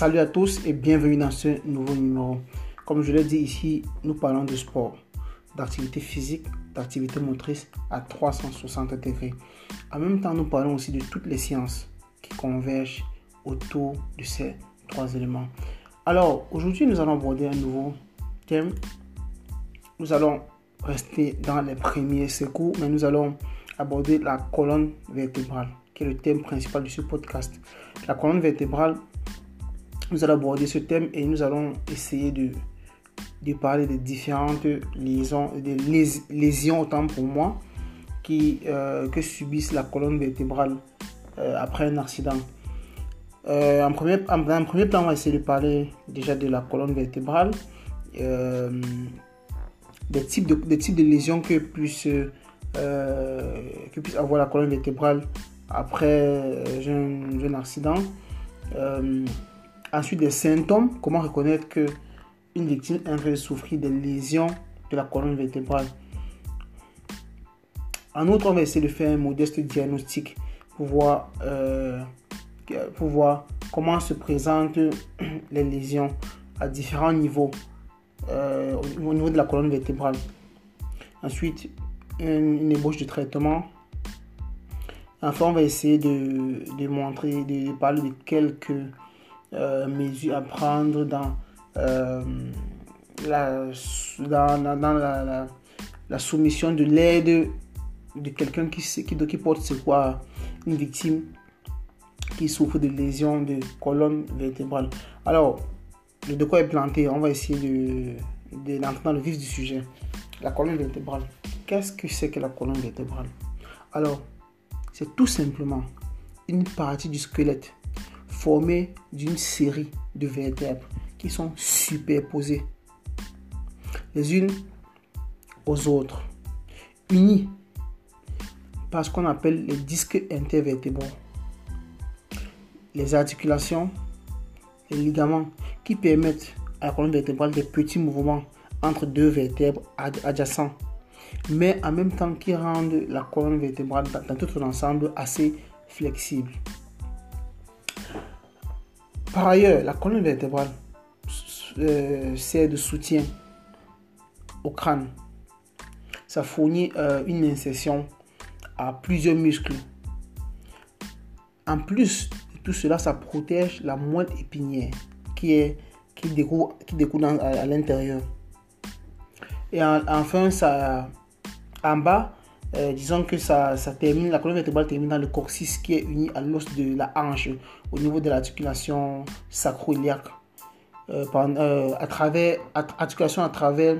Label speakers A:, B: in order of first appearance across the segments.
A: Salut à tous et bienvenue dans ce nouveau numéro. Comme je l'ai dit ici, nous parlons de sport, d'activité physique, d'activité motrice à 360 degrés. En même temps, nous parlons aussi de toutes les sciences qui convergent autour de ces trois éléments. Alors, aujourd'hui, nous allons aborder un nouveau thème. Nous allons rester dans les premiers secours, mais nous allons aborder la colonne vertébrale, qui est le thème principal de ce podcast. La colonne vertébrale, nous allons aborder ce thème et nous allons essayer de, de parler des différentes lésions, des lésions autant pour moi, qui, euh, que subissent la colonne vertébrale euh, après un accident. Euh, en, premier, en, un premier plan, on va essayer de parler déjà de la colonne vertébrale, des, types de, des types de lésions que puisse, que puisse avoir la colonne vertébrale après un, un accident. Ensuite, des symptômes, comment reconnaître que une victime est en souffrir des lésions de la colonne vertébrale? En outre, on va essayer de faire un modeste diagnostic pour voir, euh, pour voir comment se présentent les lésions à différents niveaux euh, au niveau de la colonne vertébrale. Ensuite, une, ébauche de traitement. Enfin, on va essayer de, de montrer, de parler de quelques euh, mesures à prendre dans, la, dans, la, soumission de l'aide de quelqu'un qui, qui, qui porte c'est quoi une victime qui souffre de lésions de colonne vertébrale. Alors, le de quoi est planté, on va essayer de, de dans le vif du sujet. La colonne vertébrale. Qu'est-ce que c'est que la colonne vertébrale? Alors, c'est tout simplement une partie du squelette formée d'une série de vertèbres qui sont superposées les unes aux autres, unies par ce qu'on appelle les disques intervertébraux, les articulations, les ligaments qui permettent à la colonne vertébrale des petits mouvements entre deux vertèbres adjacents, mais en même temps qui rendent la colonne vertébrale dans tout son ensemble assez flexible. Par ailleurs, la colonne vertébrale euh, sert de soutien au crâne. Ça fournit euh, une insertion à plusieurs muscles. En plus de tout cela, ça protège la moelle épinière qui, est, qui découle, qui découle à, l'intérieur. Et enfin, ça, en bas, euh, disons que ça, ça, termine, la colonne vertébrale termine dans le coccyx qui est uni à l'os de la hanche au niveau de l'articulation sacro-iliaque. Euh, euh, à travers, articulation à travers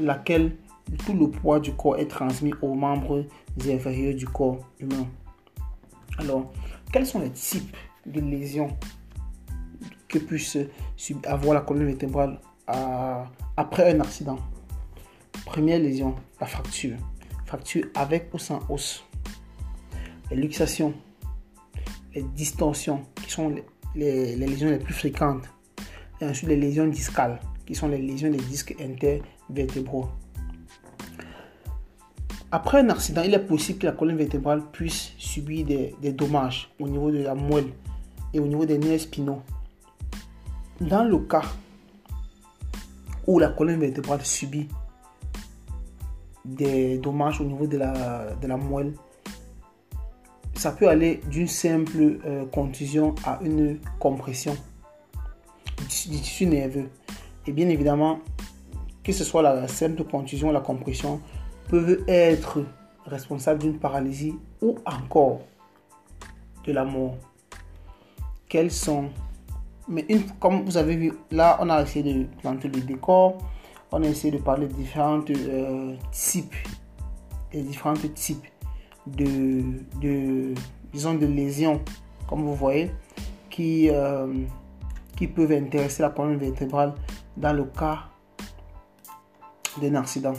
A: laquelle tout le poids du corps est transmis aux membres inférieurs du corps humain. Alors, quels sont les types de lésions que puisse avoir la colonne vertébrale après un accident? Première lésion, la fracture. Fracture avec ou sans os. Les luxations, les distorsions, qui sont les, les lésions les plus fréquentes. Et ensuite, les lésions discales, qui sont les lésions des disques intervertébraux. Après un accident, il est possible que la colonne vertébrale puisse subir des, dommages au niveau de la moelle et au niveau des nerfs spinaux. Dans le cas où la colonne vertébrale subit des dommages au niveau de la, de la moelle, ça peut aller d'une simple euh, contusion à une compression du tissu nerveux. Et bien évidemment, que ce soit la simple contusion la compression, peuvent être responsables d'une paralysie ou encore de la mort. Quels sont? Mais une, comme vous avez vu, là, on a essayé de planter le décor. On a essayé de parler de différents euh, types, et différents types de, de, disons, de lésions, comme vous voyez, qui, euh, qui peuvent intéresser la colonne vertébrale dans le cas d'un accident.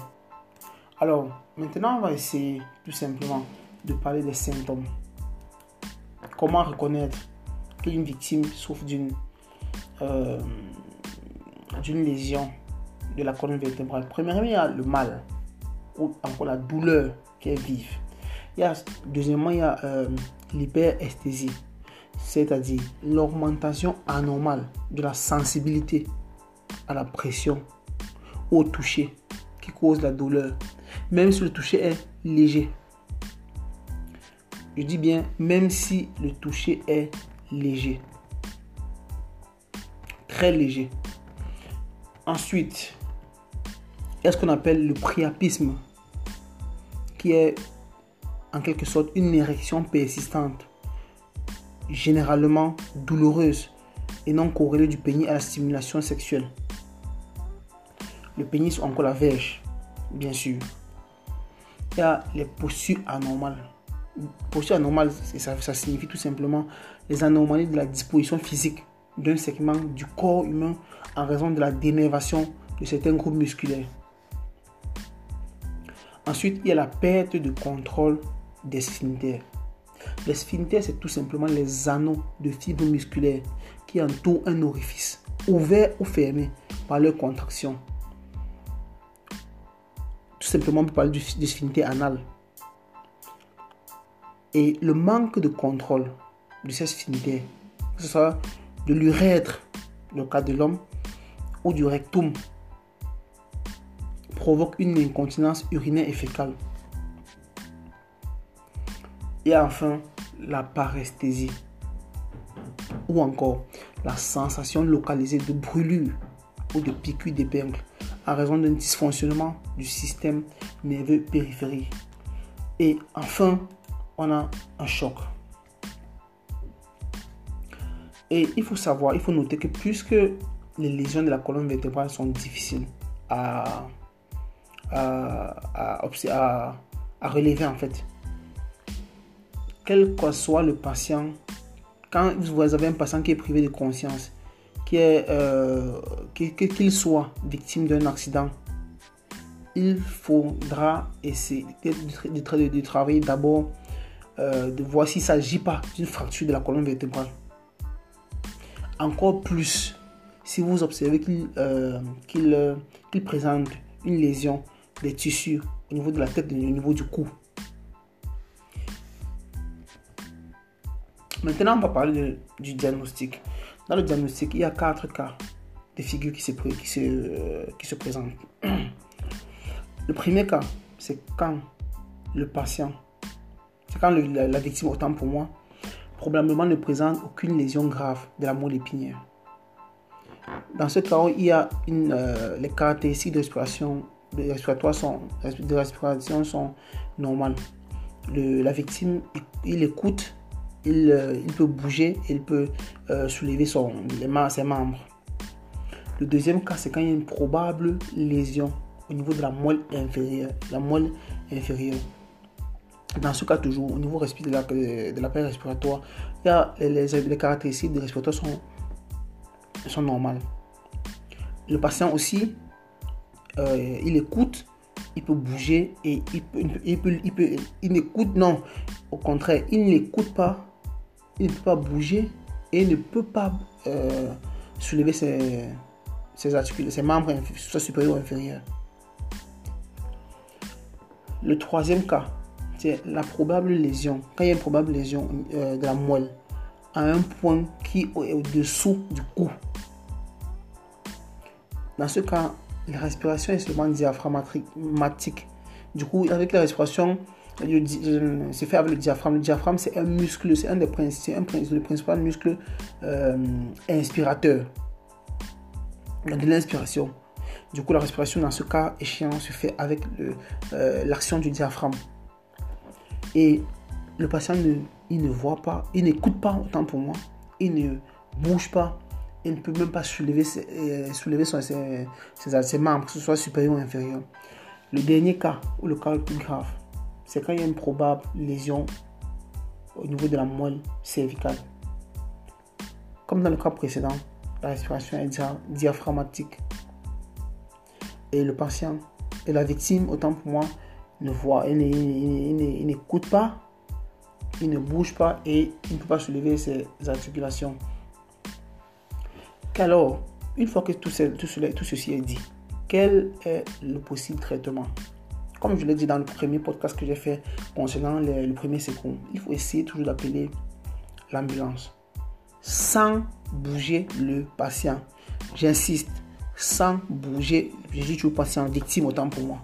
A: Alors, maintenant, on va essayer tout simplement de parler des symptômes. Comment reconnaître qu'une victime souffre d'une euh, d'une lésion? De la colonne vertébrale Premièrement, il y a le mal ou encore la douleur qui est vive. Il y a, deuxièmement, il y a euh, l'hyperesthésie. c'est-à-dire l'augmentation anormale de la sensibilité à la pression au toucher qui cause la douleur, même si le toucher est léger. Je dis bien, même si le toucher est léger. Très léger. Ensuite, il y a ce qu'on appelle le priapisme, qui est en quelque sorte une érection persistante, généralement douloureuse et non corrélée du pénis à la stimulation sexuelle. Le pénis ou encore la verge, bien sûr. Il y a les postures anormales. Posture anormale, ça, ça signifie tout simplement les anomalies de la disposition physique d'un segment du corps humain en raison de la dénervation de certains groupes musculaires. Ensuite, il y a la perte de contrôle des sphincters. Les sphincters, c'est tout simplement les anneaux de fibres musculaires qui entourent un orifice, ouvert ou fermé par leur contraction. Tout simplement, on peut parler du, sphincter anal. Et le manque de contrôle de ces sphincters, que ce soit de l'urètre, le cas de l'homme, ou du rectum, provoque une incontinence urinaire et fécale. Et enfin, la paresthésie. Ou encore la sensation localisée de brûlure ou de piqûre d'épingle à raison d'un dysfonctionnement du système nerveux périphérique. Et enfin, on a un choc. Et il faut savoir, il faut noter que puisque les lésions de la colonne vertébrale sont difficiles à, à, à, relever en fait, quel que soit le patient, quand vous avez un patient qui est privé de conscience, qui est, euh, qu'il soit victime d'un accident, il faudra essayer de, de, travailler d'abord, euh, de voir s'il ne s'agit pas d'une fracture de la colonne vertébrale. Encore plus, si vous observez qu'il euh, qu'il présente une lésion des tissus au niveau de la tête au niveau du cou. Maintenant, on va parler du diagnostic. Dans le diagnostic, il y a quatre cas de figures qui se, qui se, euh, qui se présentent. Le premier cas, c'est quand le patient, c'est quand la, victime, autant pour moi, probablement ne présente aucune lésion grave de la moelle épinière. Dans ce cas, il y a une, euh, les caractéristiques de respiration, de respiratoire sont, de respiration sont normales. Le, la victime, il écoute euh, il, peut bouger, il peut euh, soulever son, les, ses membres. Le deuxième cas, c'est quand il y a une probable lésion au niveau de la moelle inférieure. La moelle inférieure. Dans ce cas, toujours, au niveau de la, respiratoire, il y a les, les, caractéristiques de respiratoire sont, sont normales. Le patient aussi, euh, il écoute, il peut bouger et il, peut, il, peut, il, peut, il n'écoute, non, au contraire, il n'écoute pas il ne peut pas bouger et ne peut pas euh, soulever ses, ses, ses membres, soit supérieurs ou inférieurs. Le troisième cas, c'est la probable lésion. Quand il y a une probable lésion euh, de la moelle à un point qui est au-dessous du cou. Dans ce cas, la respiration est seulement diaphragmatique. Du coup, avec la respiration, c'est fait avec le diaphragme. Le diaphragme, c'est un muscle, c'est un des un, le principal muscle euh, inspirateur de l'inspiration. Du coup, la respiration dans ce cas échéant se fait avec euh, l'action du diaphragme. Et le patient, ne, il ne voit pas, il n'écoute pas, autant pour moi, il ne bouge pas, il ne peut même pas soulever, ses, euh, soulever ses, ses, membres, que ce soit supérieur ou inférieur. Le dernier cas, ou le cas le plus grave, c'est quand il y a une probable lésion au niveau de la moelle cervicale. Comme dans le cas précédent, la respiration est diaphragmatique. Et le patient et la victime, autant pour moi, ne voit, il n'écoute pas, il ne bouge pas et il ne peut pas soulever ses articulations. Alors, une fois que tout, tout ceci est dit, quel est le possible traitement? Comme je l'ai dit dans le premier podcast que j'ai fait concernant le premier secours, il faut essayer toujours d'appeler l'ambulance. sans bouger le patient. J'insiste, sans bouger, je dis toujours patient, victime autant pour moi.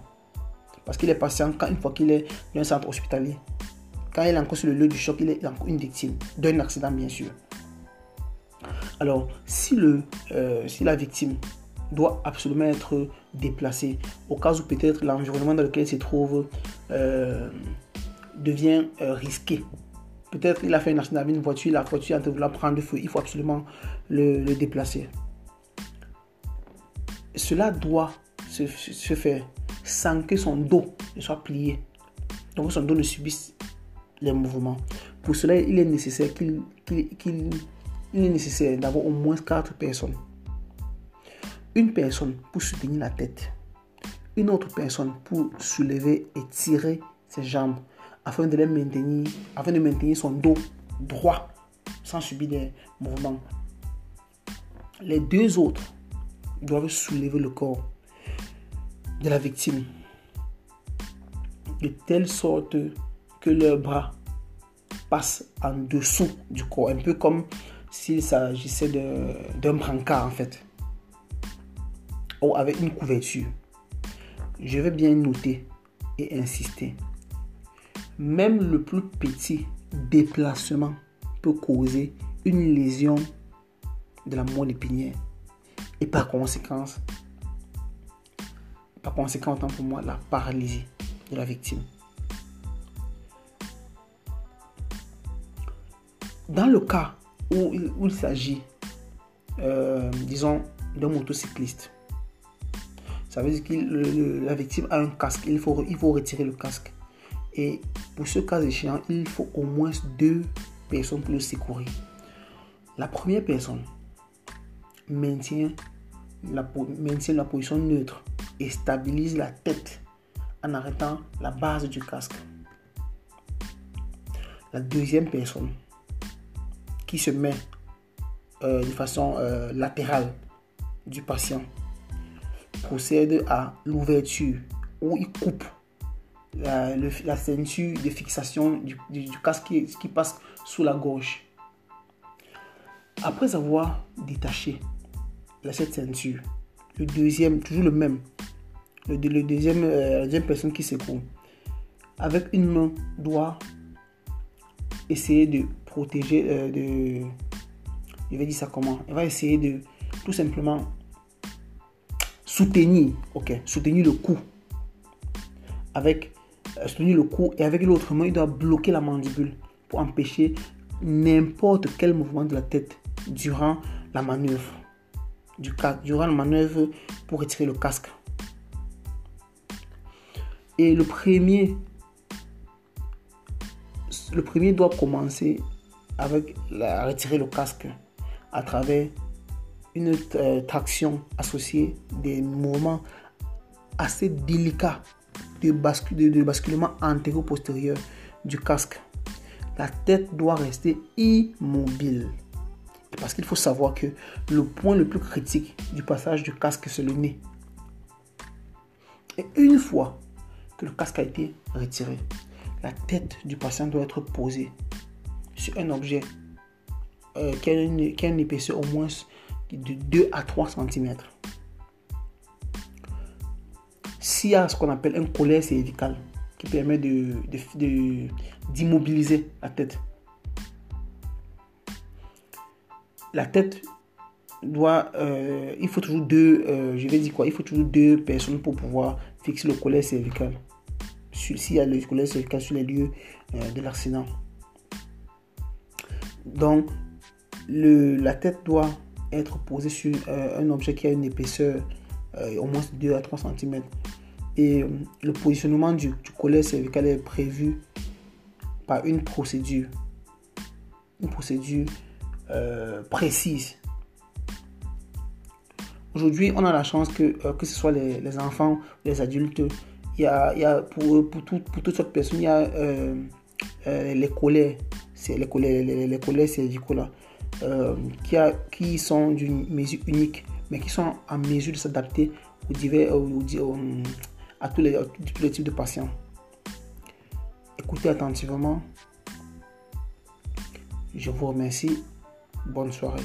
A: Parce qu'il est patient quand une fois qu'il est dans un centre hospitalier. Quand il est encore sur le lieu du choc, il est encore une victime d'un accident, bien sûr. Alors, si, le, euh, si la victime doit absolument être déplacée, au cas où peut-être l'environnement dans lequel il se trouve euh, devient euh, risqué, peut-être qu'il a fait un accident avec une voiture, la voiture en train de prendre feu, il faut absolument le, déplacer. Cela doit se, faire sans que son dos ne soit plié, donc son dos ne subisse les mouvements. Pour cela, il est nécessaire qu'il il est nécessaire d'avoir au moins quatre personnes. Une personne pour soutenir la tête, une autre personne pour soulever et tirer ses jambes afin de les maintenir, afin de maintenir son dos droit sans subir des mouvements. Les deux autres doivent soulever le corps de la victime de telle sorte que leurs bras passent en dessous du corps, un peu comme s'il s'agissait d'un brancard en fait, ou avec une couverture. Je vais bien noter et insister. Même le plus petit déplacement peut causer une lésion de la moelle épinière et par conséquence, par conséquent, autant pour moi, la paralysie de la victime. Dans le cas où, il s'agit, euh, disons, d'un motocycliste. Ça veut dire que la victime a un casque, il faut, il faut retirer le casque. Et pour ce cas échéant, il faut au moins deux personnes pour le secourir. La première personne maintient la, maintient la position neutre et stabilise la tête en arrêtant la base du casque. La deuxième personne qui se met euh, de façon euh, latérale du patient procède à l'ouverture où il coupe la, la, ceinture de fixation du, casque qui, passe sous la gorge. Après avoir détaché cette ceinture, le deuxième, toujours le même, le, deuxième, euh, la deuxième personne qui secoue, avec une main doit essayer de protéger, euh, de... Je vais dire ça comment Elle va essayer de tout simplement soutenir, ok, soutenir le cou. Avec, euh, soutenir le cou et avec l'autre main, il doit bloquer la mandibule pour empêcher n'importe quel mouvement de la tête durant la manœuvre. Du, durant la manœuvre pour retirer le casque. Et le premier, le premier doit commencer avec la, retirer le casque à travers une euh, traction associée des mouvements assez délicats de, de, basculement antéro-postérieur du casque. La tête doit rester immobile. Parce qu'il faut savoir que le point le plus critique du passage du casque, c'est le nez. Et une fois que le casque a été retiré, la tête du patient doit être posée sur un objet euh, qui, a une, épaisseur au moins de 2 à 3 cm. S'il y a ce qu'on appelle un collet cervical qui permet d'immobiliser de, la tête. La tête doit, euh, il faut toujours deux, euh, je vais dire quoi, il faut toujours deux personnes pour pouvoir fixer le collet cervical. S'il y a le collet cervical sur les lieux de l'accident. Donc, le, la tête doit être posée sur euh, un objet qui a une épaisseur euh, au moins de 2 à 3 cm. Et euh, le positionnement du, du cervical est prévu par une procédure. Une procédure précise. Aujourd'hui, on a la chance que, que ce soit les, les, enfants, les adultes, il y a, y a pour, pour, tout, pour toutes sortes de personnes, il y a les collets c'est les collègues, les, les euh, qui, a, qui sont d'une mesure unique, mais qui sont en mesure de s'adapter aux divers, à tous les, tous les types de patients. Écoutez attentivement. Je vous remercie Bonne soirée.